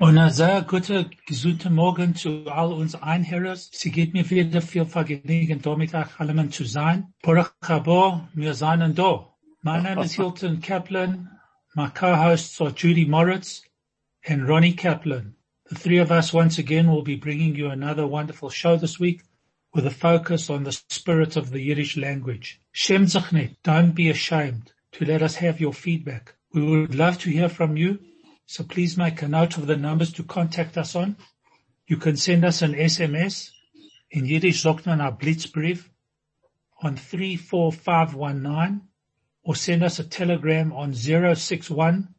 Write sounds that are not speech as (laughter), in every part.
Und er ein sehr guter, gesunder Morgen zu all uns Einhörers. Sie geht mir wieder viel Vergnügen, mit euch zu sein. Baruch habo, wir seien da. My name is Hilton Kaplan. My co-hosts are Judy Moritz and Ronnie Kaplan. The three of us once again will be bringing you another wonderful show this week with a focus on the spirit of the Yiddish language. Shem Zachnet, don't be ashamed to let us have your feedback. We would love to hear from you please make a note of the numbers to contact us on. You can send us an SMS in Yiddish sagt man a Blitzbrief on 34519 or send us a telegram on 061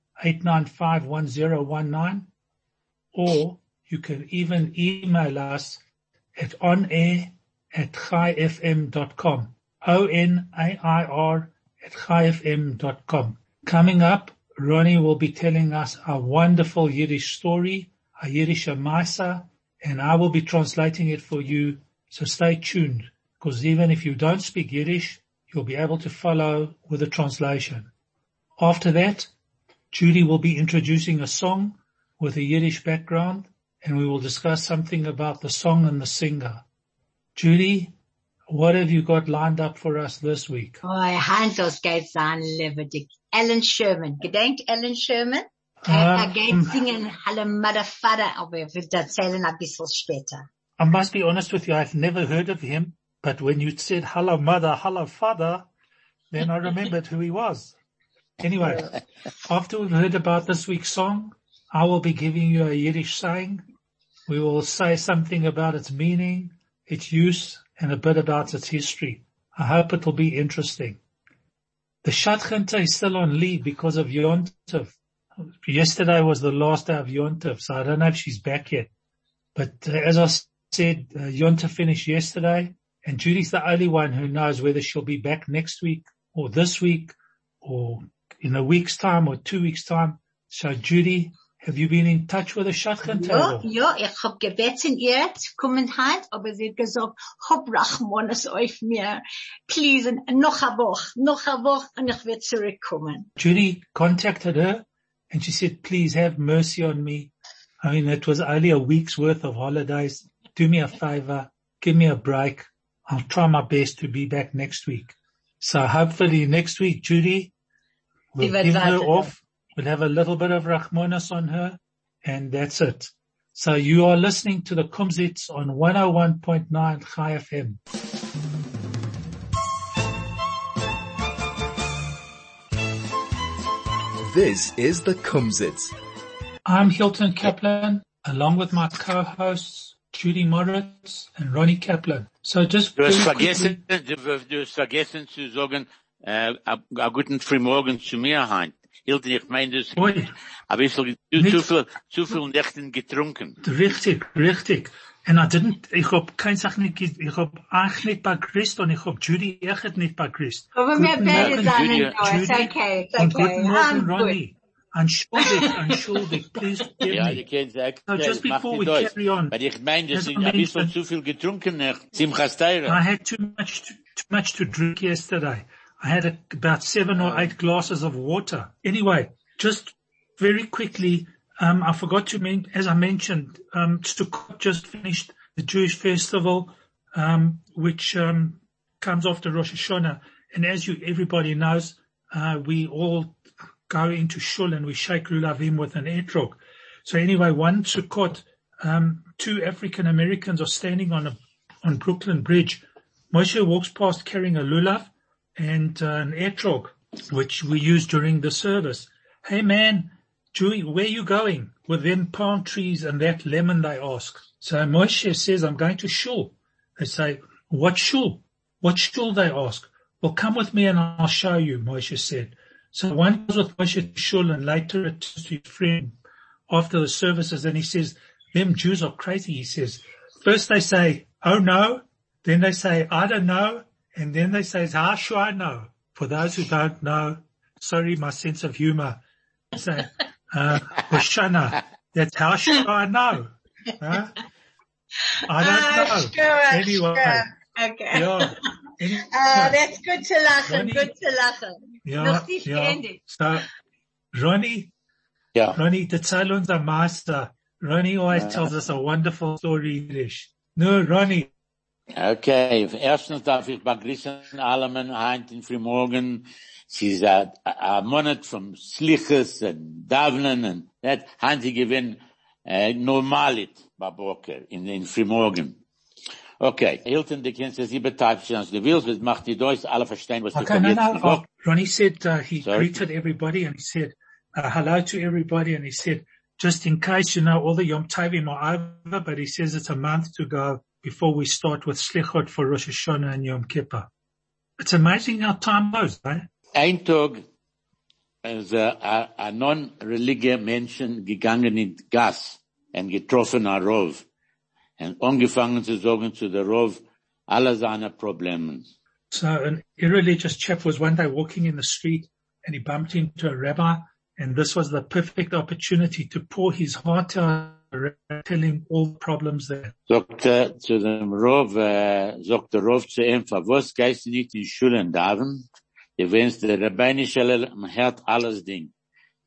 or you can even email us at onair at chaifm.com. O-N-A-I-R at chaifm.com. Coming up, Ronnie will be telling us a wonderful Yiddish story, a Yiddish Maisa, and I will be translating it for you. So stay tuned, because even if you don't speak Yiddish, you'll be able to follow with the translation. After that, Judy will be introducing a song with a Yiddish background, and we will discuss something about the song and the singer. Judy, what have you got lined up for us this week? Oh, Hans, das geht sein, lebendig. Ellen Sherman. Gedenkt Ellen Sherman? Er, geht singen Halle Mother Father, aber wird erzählen ein bisschen später. I must be honest with you, I've never heard of him, but when you said hello mother, hello father, then I remembered who he was. Anyway, (laughs) after we've heard about this week's song, I will be giving you a Yiddish saying. We will say something about its meaning, its use, and a bit about its history. I hope it will be interesting. The Shadchanter is still on leave because of Yontov. Yesterday was the last day of Yontov, so I don't know if she's back yet. But uh, as I said, uh, Yontov finished yesterday, and Judy's the only one who knows whether she'll be back next week or this week or in a week's time or two weeks time. So Judy, have you been in touch with the Shadchan Ja, ja, ich hab gebeten ihr zu kommen halt, aber sie hat gesagt, hab Rachmanis auf mir. Please, noch eine Woche, noch eine Woche und ich werde zurückkommen. Judy contacted her and she said, please have mercy on me. I mean, it was only a week's worth of holidays. Do me a favor. Give me a break. I'll try my best to be back next week. So hopefully next week, Judy, we'll give her off We'll have a little bit of Rachmanis on her and that's it. So you are listening to the Kumzits on 101.9 Chai FM. This is the Kumzits. I'm Hilton Kaplan along with my co-hosts Judy Moritz and Ronnie Kaplan. So just Du hast vergessen, du, du hast vergessen zu sagen, äh, a, a guten Frühmorgen zu mir, Hein. Hilton, ich meine, das, Oi, ein bisschen, zu, zu viel, zu viel Nächten getrunken. richtig, richtig. And I didn't, ich hab kein Sach nicht, ich hab eigentlich nicht bei Christ und ich hab Judy echt nicht bei Christ. Aber wir beide sind Judy. it's okay, it's Und okay. guten Morgen. Ronnie. Entschuldig, entschuldig, please forgive Ja, me. die können sagen, No, just before we Deutsch. carry on, Weil ich meine, das as ist I ein bisschen zu viel getrunken Simchas I Teira. had too much to, too much to drink yesterday. I had a, about seven or eight glasses of water. Anyway, just very quickly, um, I forgot to mention, as I mentioned, um, Sukkot just finished the Jewish festival, um, which um, comes after Rosh Hashanah. And as you, everybody knows, uh, we all go into shul and we shake lulavim with an etrog. So anyway, one Sukkot, um, two African Americans are standing on a on Brooklyn Bridge. Moshe walks past carrying a lulav and uh, an etrog, which we use during the service. Hey man, Julie, where you going? With them palm trees and that lemon, they ask. So Moshe says, I'm going to shul. They say, what shul? What shul? They ask. Well, come with me and I'll show you, Moshe said. So one goes with Moshe to shul and later to his friend after the services and he says, them Jews are crazy. He says, first they say, oh no, then they say, I don't know. And then they say, how should I know? For those who don't know, sorry, my sense of humor. Say, uh, Hoshana, that's how should I know? Huh? I don't Ah, know. sure, Anyway, sure. Okay. yeah. Any- (laughs) Ah, that's good to lachen, Ronnie- good to lachen. yeah, Noch nicht yeah. geendet. So, Ronnie, Ja. Ronnie, the unser Master. Ronnie always tells us a wonderful story in English. No, Ronnie. Okay, erstens darf ich begrüßen alle Meinheit in Frühmorgen. Sie ist a, a Monat vom Sliches und Davnen und that haben sie gewinn äh, normalit bei Boker in in Frühmorgen. Okay, Hilton, du kennst das übertreibst, als du willst, das macht die Deutsch alle verstehen, was du Okay, no, no. Oh, Ronnie said uh, he Sorry. greeted everybody and he said uh, hello to everybody and he said just in case you know all the Yom Tovim are over, but he says it's a month to go before we start with Slichot for Rosh Hashanah and Yom Kippur. It's amazing how time goes, eh? Ein Tag ist a, a non-religiöser Menschen gegangen in Gas und getroffen a Rov und angefangen zu sagen zu der Rov alle seine Probleme. So an irreligious chap was one day walking in the street and he bumped into a rabbi and this was the perfect opportunity to pour his heart out, tell him all the problems there. Sagt er zu dem Rov, äh, sagt der Rov zu ihm, für was gehst du nicht in Schule und Daven? Du wennst der Rabbinische hört alles Ding.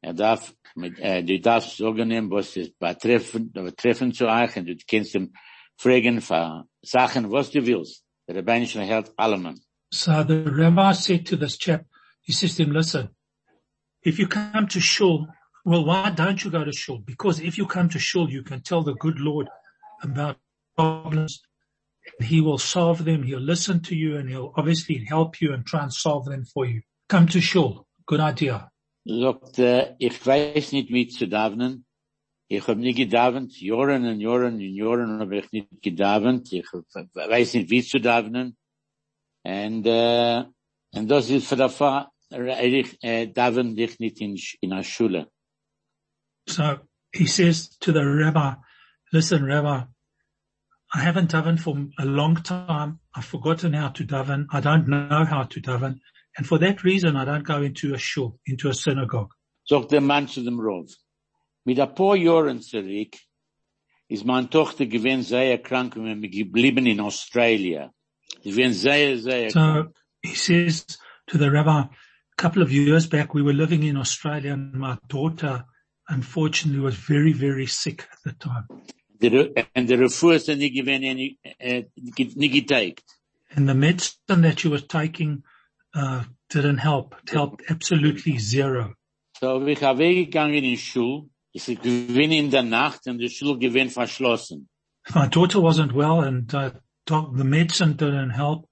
Er darf, mit, äh, du darfst sagen ihm, was es betreffen, betreffen zu euch und du kannst ihm fragen für Sachen, was du willst. Der Rabbinische hört allem. So the rabbi said to this chap, he says to him, listen, if you come to shul, well, why don't you go to shul? Because if you come to shul, you can tell the good Lord about problems and he will solve them. He'll listen to you and he'll obviously help you and try and solve them for you. Come to shul. Good idea. sagt, äh, ich weiß nicht, wie zu davenen. Ich habe nie gedavent, Jahren und Jahren und Jahren habe ich nicht gedavent. Ich weiß nicht, wie zu davenen. Und, äh, und das ist für der Fall, ich äh, daven dich nicht in, in der Schule. So he says to the rabbi, listen, rabbi, I haven't davened for a long time. I've forgotten how to daven. I don't know how to daven. And for that reason, I don't go into a shul, into a synagogue. Sagt der Mann zu dem Rov. Mit ein paar Jahren zurück ist meine Tochter gewesen sehr krank und wir geblieben in Australia. Sie gewesen sehr, sehr. So he says to the rabbi, a couple of years back, we were living in Australia and my daughter unfortunately was very, very sick at the time. Der, en der Refuhr ist nicht gewesen, nicht, äh, nicht geteilt. And the medicine that she was taking, uh, didn't help. It helped absolutely zero. So bin ich weggegangen in Schule. Ich gewinn in der Nacht und die Schule gewinn verschlossen. My daughter wasn't well and uh, the medicine didn't help.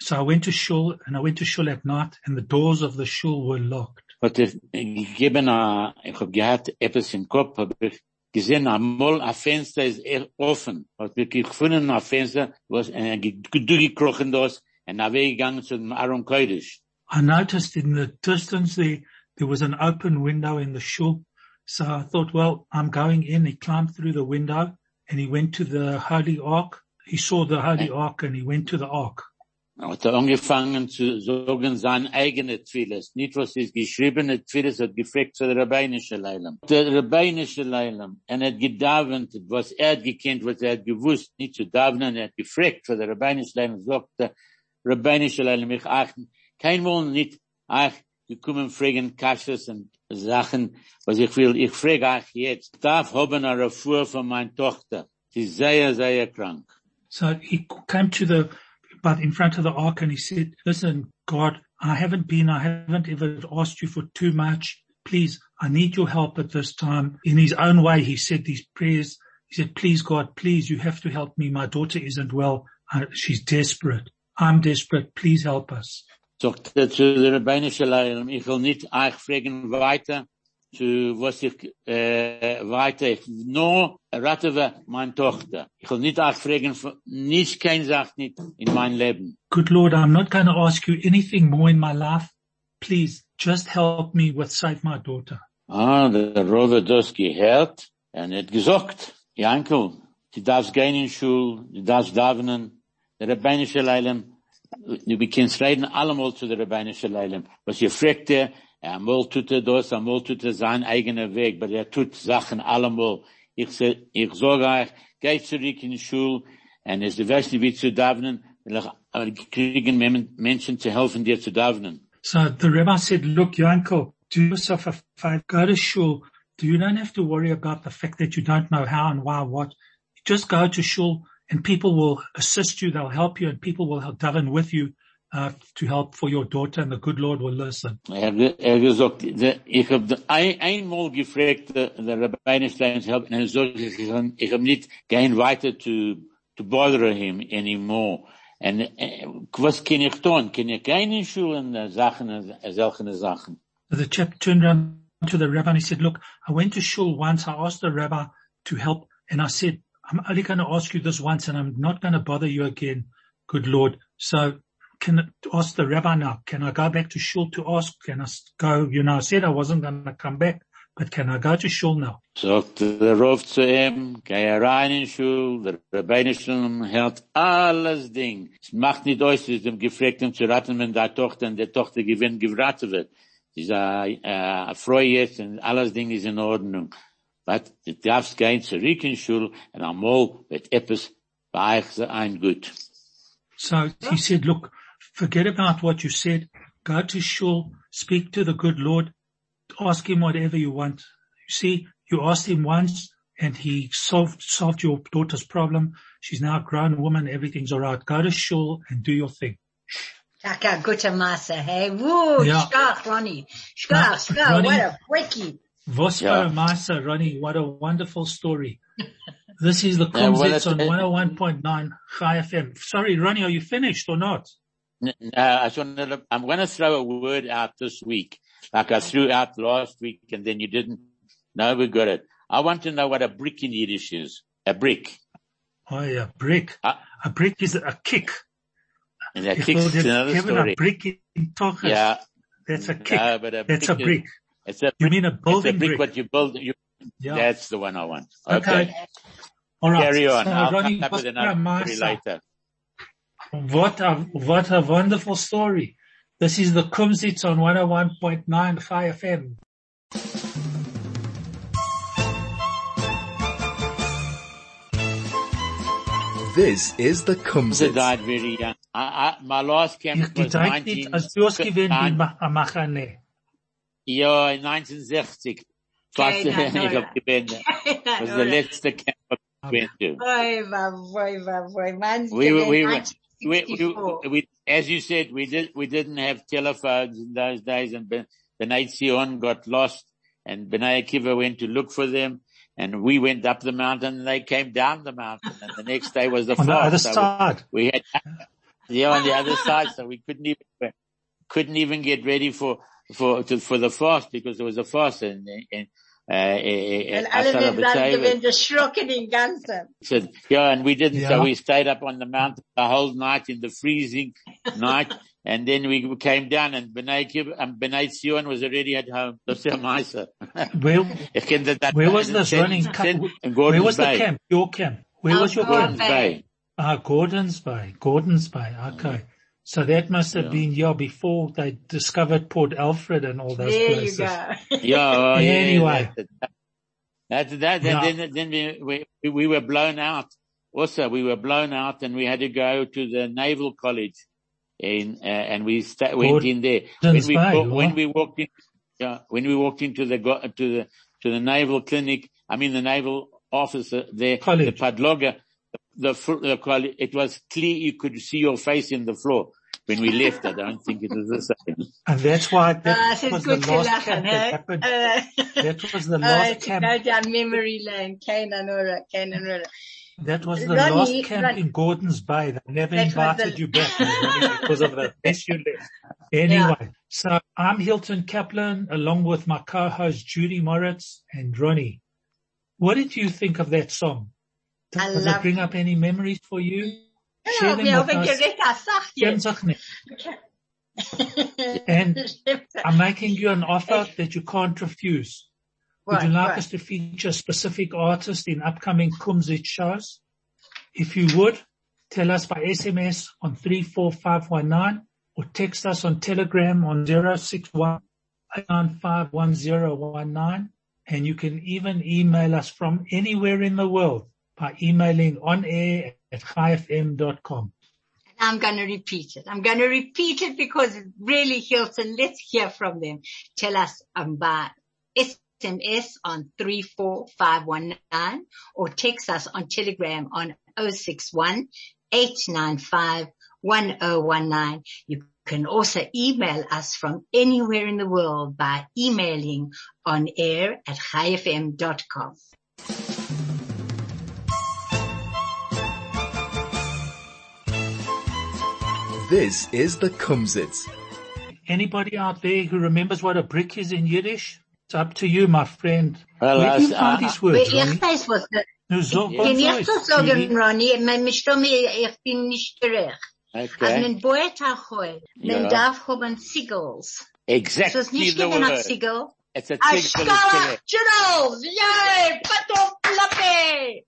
So I went to shul and I went to shul at night and the doors of the shul were locked. Hat er gegeben, a, ich hab gehabt etwas im Kopf, hab ich gesehen, einmal ein Fenster ist eher offen. Hat ich gefunden, ein Fenster, was, äh, durchgekrochen das, und er weggegangen zu dem Aron Kodesh. I noticed in the distance there, there was an open window in the shul. So I thought, well, I'm going in. He climbed through the window and he went to the holy ark. He saw the holy ark and he went to the ark. Hat er angefangen zu sagen, sein eigene Tfilis. Nicht was ist geschriebene Tfilis, hat gefragt zu der Rabbinische Leilam. Der Rabbinische Leilam, er hat gedavent, was er hat gekannt, was er hat gewusst, nicht zu davenen, er hat gefragt zu der Rabbinische Leilam, sagt der Rabbinische Leilam, ich ach, kein Wohl nicht, ach, gekommen fragen Kasches und Sachen, was ich will, ich frage ach jetzt, darf haben eine Refuhr von meiner Tochter. Sie sehr, sehr krank. So he came to the, but in front of the ark and he said, listen, God, I haven't been, I haven't ever asked you for too much. Please, I need your help at this time. In his own way, he said these prayers. He said, please God, please, you have to help me. My daughter isn't well. Uh, she's desperate. I'm desperate. Please help us. sagt er zu der ich will nicht euch fragen weiter, zu was ich, äh, weiter, ich, nur raten wir meine Tochter. Ich will nicht fragen, nicht kein Sach nicht in mein Leben. Good Lord, I'm not going to ask you anything more in my life. Please just help me with save my daughter. Ah, der Rov hat das gehört, und hat gesagt, Jankel, du darfst gehen in Schule, du darfst davenen, der Rabbinische Leilem, du bekennst reden allemal zu der Rabbinische Leilem. Was ihr fragt er, einmal tut er das, einmal tut er sein eigener Weg, aber er tut Sachen allemal. Ich, ich sage euch, geht zurück in die Schule, und es ist weißt wie zu davnen, kriegen Menschen zu helfen, dir zu davnen. So the rabbi said, look, Yanko, do yourself a favor, go to shul. You don't have to worry about the fact that you don't know how and why, what. Just go to shul and people will assist you, they'll help you, and people will help daven with you uh, to help for your daughter, and the good Lord will listen. Er, gesagt, ich habe ein, einmal gefragt, der Rabbeinstein zu helfen, und sagt, ich habe nicht gehen weiter to, to bother him anymore. Und äh, was kann ich tun? Kann ich keine Schulen, Sachen, solche Sachen? The chap turned around to the rabbi and he said, look, I went to shul once, I asked the rabbi to help, and I said, I'm only going to ask you this once and I'm not going to bother you again, good Lord. So can I ask the rabbi now, can I go back to shul to ask? Can I go, you know, I said I wasn't going to come back, but can I go to shul now? Sagt der Rav zu ihm, geh rein in Schul, der Rabbeinischen hört alles Ding. Es macht nicht aus, es dem Gefragten um zu raten, wenn der Tochter und der Tochter gewinnt, geraten wird. Sie ist eine äh, Freude jetzt und alles Ding ist in Ordnung. but du darfst gehen zurück in Schule und einmal wird etwas bei euch sein gut. So he said, look, forget about what you said. Go to shul, speak to the good Lord, ask him whatever you want. You see, you asked him once and he solved, solved your daughter's problem. She's now a grown woman. Everything's all right. Go to shul and do your thing. Taka, gute Masse, hey? Woo, yeah. Schkach, Ronnie. Schkach, schkach, what a quickie. Vosper Masa, Ronnie, what a wonderful story. This is the Kumzits on 101.9 Chai FM. Sorry, Ronnie, are you finished or not? To, I'm going to throw a word out this week, like I threw out last week and then you didn't. No, we got it. I want to know what a brick in Yiddish is. A brick. Oh yeah, brick. Uh, a brick is a kick. And a kick is another story. A brick in Tochas. Yeah. That's a kick. No, but a That's a brick. Is, it's a you mean a building it's a brick, brick? What you build, you, yeah. that's the one I want. Okay. okay. All right. Carry on. So, I'll Ronnie, come up with another later. What a, what a wonderful story. This is the Kumzits on 101.9 Chai FM. This is the Kumzits. died very young. I, I, my last camp was 19... Ja, in 1960. Fast, ich hab gewendet. Was der letzte Camp gewendet. Oi, boy, boy, man's we, we, we, we, we, we, as you said, we did, we didn't have telephones in those days and Ben, B'nai Zion got lost and B'nai Akiva went to look for them and we went up the mountain and they came down the mountain and the next day was the on fast. the other so side. We, we had, yeah, on the other side, so we couldn't even, couldn't even get ready for, for to, for the fast because there was a fast and, and and alle sind dann gewesen erschrocken in Ganzen. So, yeah, and we didn't, yeah. so we stayed up on the mountain the whole night in the freezing (laughs) night, and then we came down and B'nai, um, B'nai Zion was already at home. That's how Maisa. Where, (laughs) where was this running? camp? Where was Bay. the camp? Your camp? Where was your Gordon's camp? Bay. Ah, Gordon's Bay. Gordon's Bay. Okay. So that must have yeah. been, yeah, before they discovered Port Alfred and all those there places. There you go. (laughs) yeah, anyway. That, that, that yeah. then, then we, we, we were blown out. Also, we were blown out and we had to go to the Naval College in, uh, and we sta- went in there. When we, Bay, when we walked in, yeah, when we walked into the, to the, to the Naval Clinic, I mean the Naval officer there, college. the Padloga, the, the, the, it was clear you could see your face in the floor when we left, I don't think it was the same. And that's why that uh, was the last lachen, camp that happened. Uh, that was the (laughs) last uh, camp. go down memory lane, Canaan Canaan That was the Ronnie, last camp Ronnie. in Gordon's Bay. They never that invited the... you back because of the mess you left. Anyway, yeah. so I'm Hilton Kaplan along with my co-host Judy Moritz and Ronnie. What did you think of that song? Does, does it bring up any memories for you? Share them with us. (laughs) and I'm making you an offer that you can't refuse. Would you like right. us to feature a specific artist in upcoming Kumzit shows? If you would, tell us by SMS on 34519 or text us on Telegram on 061 and you can even email us from anywhere in the world by emailing on air at chaifm.com. I'm going to repeat it. I'm going to repeat it because it really Hilton. Let's hear from them. Tell us about SMS on 34519 or text us on Telegram on 061 895 1019. You can also email us from anywhere in the world by emailing on air at chaifm.com. This is the Kumzits. Anybody out there who remembers what a brick is in Yiddish? It's up to you, my friend. Well, Where do you I- find I- these words, Ich Ronnie? weiß was, Nu, so, Ja. was kann hm. ich weiß, das sagen, Judy? Ronny? Man mischt mir, ich bin nicht gerecht. Also Okay. man bohrt auch heu. Man Ja. darf haben Siegels. Ist Exactly das nicht the gegen ein word. Siegel? It's a A tickle is Skala correct. Generals! Yay! Pato Plappe!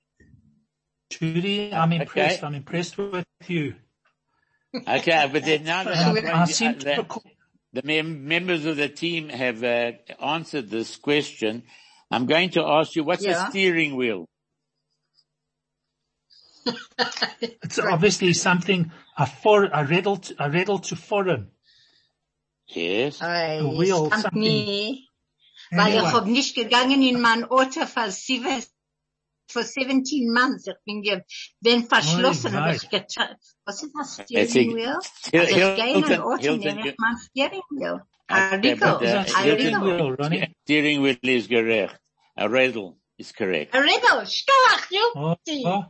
Judy, I'm impressed. Okay. I'm impressed with you. Okay, but then now that And I'm I, I seem to the, recall, the mem- members of the team have uh, answered this question, I'm going to ask you, what's Yeah. a steering wheel? (laughs) it's obviously something, a for, a riddle, to, a riddle to foreign. Yes. Oi, A wheel, stammt something. nie. Weil ich Anyway, hab nicht gegangen in mein Auto für sieben, für 17 months. Ich bin ge, bin verschlossen, Oi, hab wei. ich getan. Was ist das Steering a- Wheel? Hil- Also ich gehe in ein Hilton- Auto, Hilton, nehme you- ich mein Steering Wheel. A Okay, Riegel. but, uh, Is that A steering Riegel. wheel, (laughs) Steering wheel is correct. A riddle is correct. A Riegel. Skalach, you. Oh, oh.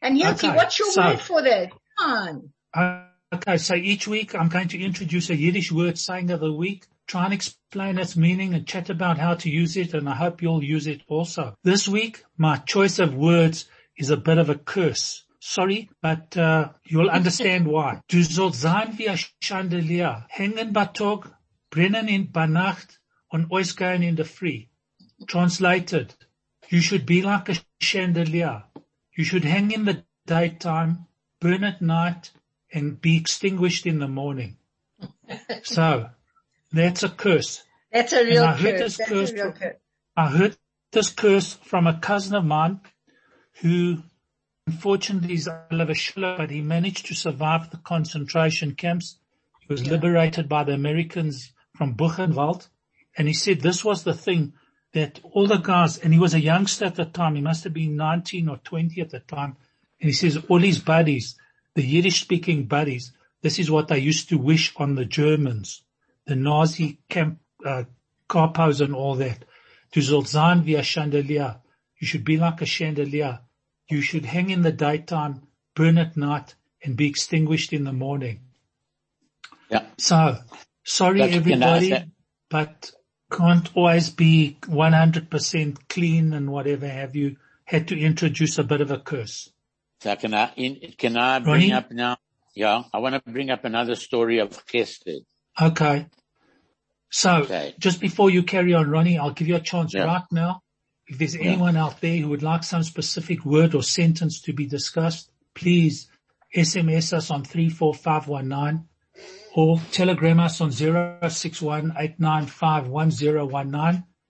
And Hilti, Okay, what's your so- word for that? Come on. Uh, Okay, so each week I'm going to introduce a Yiddish word saying of the week, try and explain its meaning and chat about how to use it and I hope you'll use it also. This week, my choice of words is a bit of a curse. Sorry, but uh, you'll (laughs) understand why. Du sollst sein wie ein Chandelier, hängen bei Tag, brennen in bei Nacht und ausgehen in the free. Translated, you should be like a chandelier. You should hang in the daytime, burn at night, and be extinguished in the morning. (laughs) so, that's a curse. That's a real I heard curse. this That's curse a real from- curse. I heard this curse from a cousin of mine who unfortunately is Schiller, but he managed to survive the concentration camps. He was liberated by the Americans from Buchenwald. And he said this was the thing that all the guys, and he was a youngster at the time, he must have been 19 or 20 at the time. And he says all his buddies, the Yiddish speaking buddies, this is what they used to wish on the Germans, the Nazi camp, uh, and all that. To sollst via chandelier. You should be like a chandelier. You should hang in the daytime, burn at night, and be extinguished in the morning. Yeah. So, sorry I everybody, but can't always be 100% clean and whatever have you. Had to introduce a bit of a curse. So can I, in, can I bring Ronnie? up now? Yeah, I want to bring up another story of Chesed. Okay. So, Okay. just before you carry on, Ronnie, I'll give you a chance Yeah. right now. If there's anyone out there who would like some specific word or sentence to be discussed, please SMS us on 34519 or telegram us on 061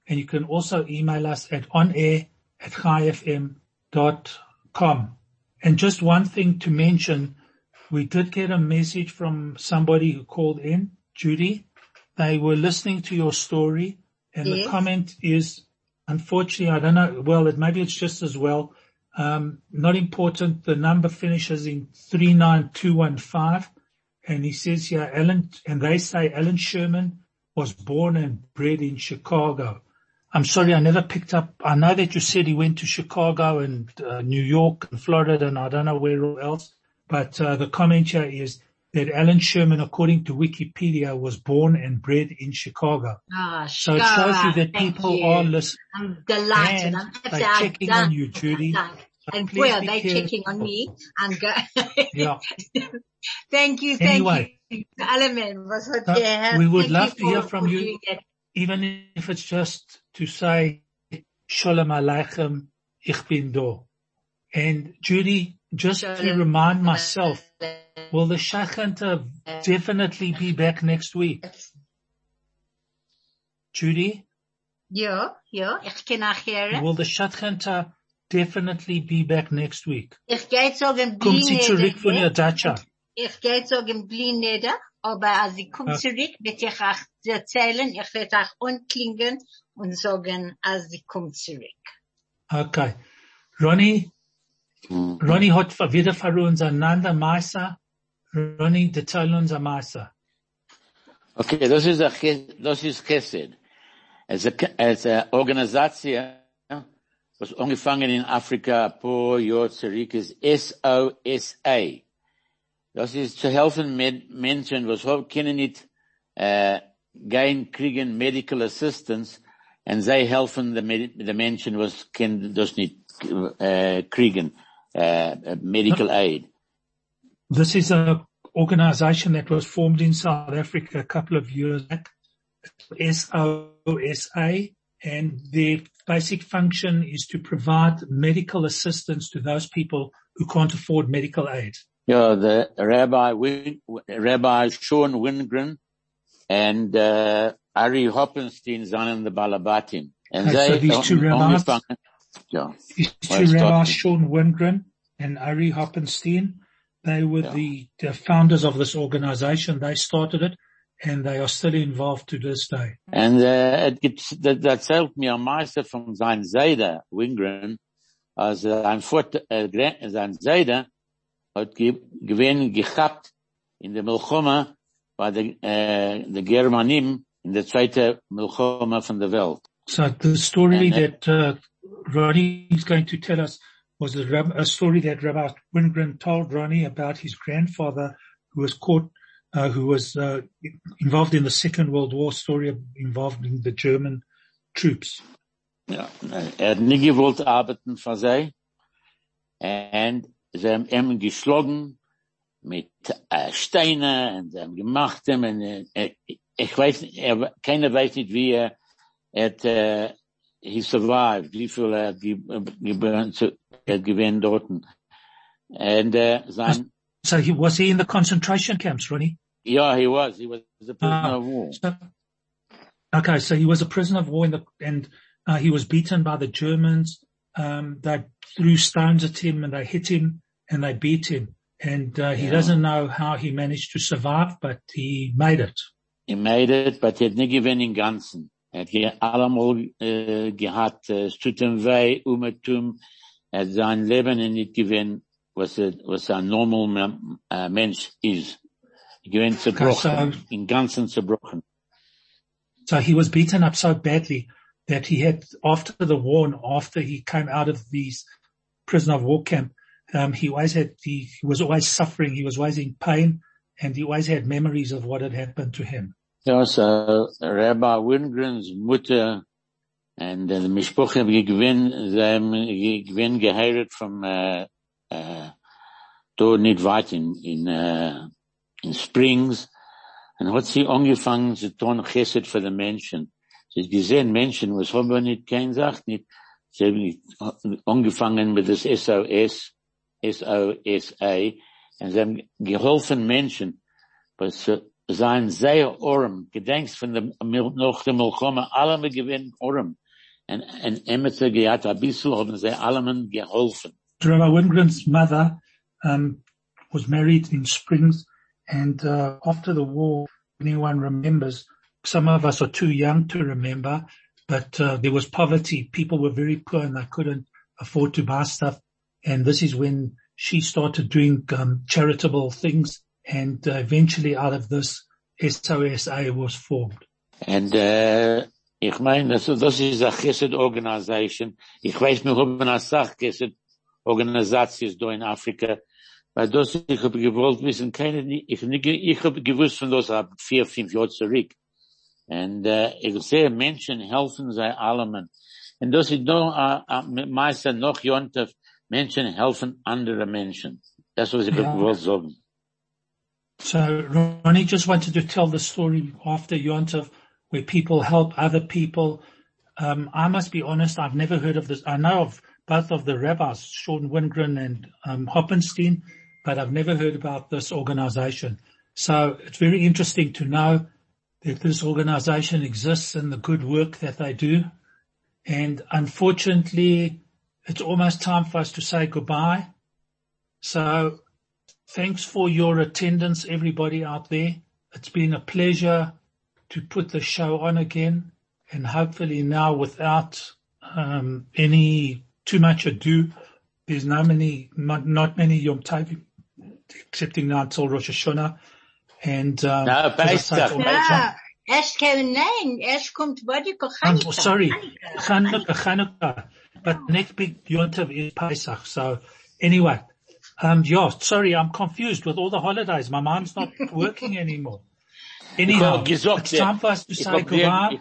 and you can also email us at onair at com. And just one thing to mention, we did get a message from somebody who called in, Judy. They were listening to your story and the comment is, unfortunately, I don't know, well, it, maybe it's just as well, um, not important. The number finishes in 39215 and he says here, Alan, and they say Alan Sherman was born and bred in Chicago. I'm sorry, I never picked up. I know that you said he went to Chicago and uh, New York and Florida and I don't know where else, but uh, the comment here is that Alan Sherman, according to Wikipedia, was born and bred in Chicago. Ah, So it shows you that people you. are listening. I'm delighted. And I'm they're checking I'm on you, Judy. So And well, be they're careful. checking on me. I'm go- (laughs) Yeah. thank you, thank Anyway. you. Alamin, was what Uh, we would Thank love to hear from you. even if it's just to say Shalom Aleichem, ich bin do. And Judy, just to remind myself, will the Shachanta definitely be back next week? Judy? Ja, ja, ich kann nachher. Will the Shachanta definitely be back next week? Ich gehe sagen, Kommt sie zurück von ihr Dacia? Ich gehe sagen, blieb nieder, aber als ich komme Okay. zurück, wird ich auch erzählen, ich werde auch unklingen und sagen, als ich komme zurück. Okay. Ronnie, Mhm. Ronnie hat wieder für uns einander Meister. Erzähl uns ein Meister. Okay, das a, das ist Chesed. A- ist eine Organisation, was angefangen in ein paar Jahre zurück SOSA. Das ist zu helfen mit Menschen, was können nicht, äh, gehen, kriegen Medical Assistance, und sie helfen den Menschen, was können das nicht, äh, uh, kriegen, äh, uh, Medical Aid. This is an organization that was formed in South Africa a couple of years back, SOSA, and their basic function is to provide medical assistance to those people who can't afford medical aid. Yeah, the Rabbi Win, Rabbi Sean Wingren and uh, Ari Hoppenstein sind the Balabatim. And Okay, so these two rabbis- yeah. These two rabbis. Sean Wingren and Ari Hoppenstein, they were Yeah. the, the founders of this organization. They started it and they are still involved to this day. And uh, it gibt, dat, dat erzählt mir am meisten von sein Seide, Wingren, als sein Fort, äh, Gra- sein Seide hat ge, gehabt in der Milchoma bei der, äh, der Germanim in der zweite Milchoma von der Welt. So the story And, uh, that uh, Ronnie is going to tell us was a, a story that Rabbi Wingren told Ronnie about his grandfather who was caught, uh, who was uh, involved in the Second World War story involving the German troops. Ja, er hat nie gewollt arbeiten für sie. Und sie haben ihn geschlagen mit äh, Steinen und sie gemacht ihm und äh, ich weiß er, keiner weiß nicht, wie er, er hat, äh, he survived, wie viel er ge, ge, gewinnt dort. Und äh, sein, So he was he in the concentration camps, Ronnie? Yeah, he was, he was a prisoner Ah, of war. So, okay, so he was a prisoner of war in the, and uh, he was beaten by the Germans. Um, they threw stones at him and they hit him and they beat him. And uh, he Yeah. doesn't know how he managed to survive, but he made it. He made it, but he hat nicht gewinnt im Ganzen. Er hat ge allemal äh, gehabt, äh, es tut ihm weh, umetum, er hat sein Leben nicht gewinnt, was, was ein normal me- äh, Mensch ist. Gewinnt zerbrochen, so- im Ganzen zerbrochen. So he was beaten up so badly that he had, after the war and after he came out of these prisoner of war camp, um, he always had, he, he was always suffering, he was always in pain, and he always had memories of what had happened to him. Ja, so Rabbi Wingren's Mutter und äh, uh, die Mischproche haben gewinnt, sie haben ge- gewinnt geheiratet vom, äh, uh, äh, uh, da nicht weit in, in, äh, in Springs. Und hat sie angefangen zu tun Chesed für die Menschen. Sie gesehen, Menschen, was haben wir nicht, kein sagt nicht. Sie haben angefangen mit das SOS, SOSA, und sie haben geholfen Menschen, was äh, sein sehr arm, gedenkst von dem, noch dem arm. Und, und Emmetzer gehabt, ein bisschen haben sie geholfen. Rabbi Wingren's mother um, was married in Springs, and uh, after the war, anyone remembers, some of us are too young to remember, but uh, there was poverty. People were very poor and they couldn't afford to buy stuff. And this is when she started doing um, charitable things, and uh, eventually, out of this, SOSA was formed. And äh, ich meine, das, das ist eine Chesed-Organisation. Ich weiß, wir haben eine Sach-Chesed-Organisation da in Afrika. Weil das, ich habe gewollt wissen, keine, ich, ich habe gewusst von das ab vier, fünf Jahren zurück. Und äh, ich sehe, Menschen helfen sie allem. Und das ist noch, äh, äh, meistens noch Jontef, Menschen helfen andere Menschen. Das, was ich Ja. gewollt sagen. So Ronnie just wanted to tell the story after Yontov where people help other people. Um, I must be honest, I've never heard of this. I know of both of the rabbis, Sean Wingren and um, Hoppenstein, but I've never heard about this organization. So it's very interesting to know that this organization exists and the good work that they do. And unfortunately, it's almost time for us to say goodbye. So thanks for your attendance, everybody out there. It's been a pleasure to put the show on again and hopefully now without um, any too much ado, there's no many, not, not many Yom Tovim, excepting now until Rosh Hashanah. And, um, no, Pesach. No, erst nein, erst kommt I'm sorry, Chanukah, Chanukah, but next big Yom Tov is Pesach. So anyway, um, yeah, sorry, I'm confused with all the holidays. My mind's not (laughs) working anymore. Anyhow, it's time for us to say goodbye.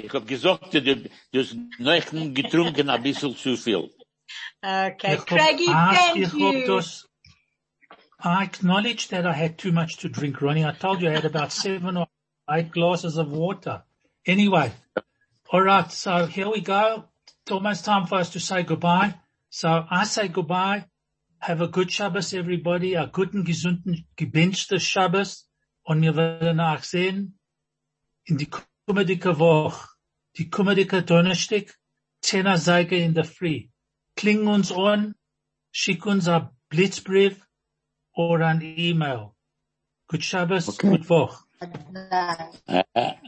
Ich hab gesagt, du, du hast noch getrunken ein bisschen zu viel. Okay, Craigie, thank you. I acknowledge that I had too much to drink, Ronnie. I told you I had about seven or eight glasses of water. Anyway, all right. So here we go. It's almost time for us to say goodbye. So I say goodbye. Have a good Shabbos, everybody. A guten, gesunden, gebenchte Shabbos. Und wir werden nachsehen in die kommende Woche, die kommende Donnerstag, zehner Seite in der Früh. Kling uns an, schick uns ein Blitzbrief oder ein E-Mail. Good Shabbos, okay. good Woche. Uh,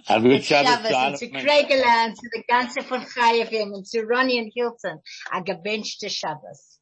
a good Shabbos zu Kriegeland, to the ganze von Chayefim und zu Ronnie and Hilton. A gewünschte Shabbos.